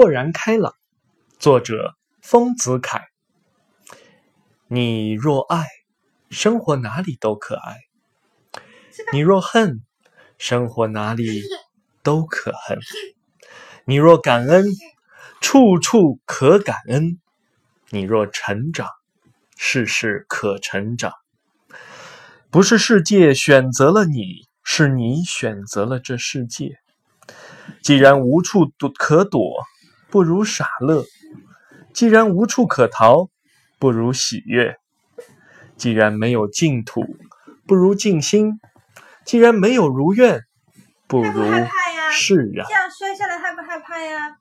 豁然开朗。作者：丰子恺。你若爱，生活哪里都可爱；你若恨，生活哪里都可恨；你若感恩，处处可感恩；你若成长，事事可成长。不是世界选择了你，是你选择了这世界。既然无处躲可躲，不如傻乐；既然无处可逃，不如喜悦；既然没有净土，不如静心；既然没有如愿，不如释然。这样摔下来害不害怕呀？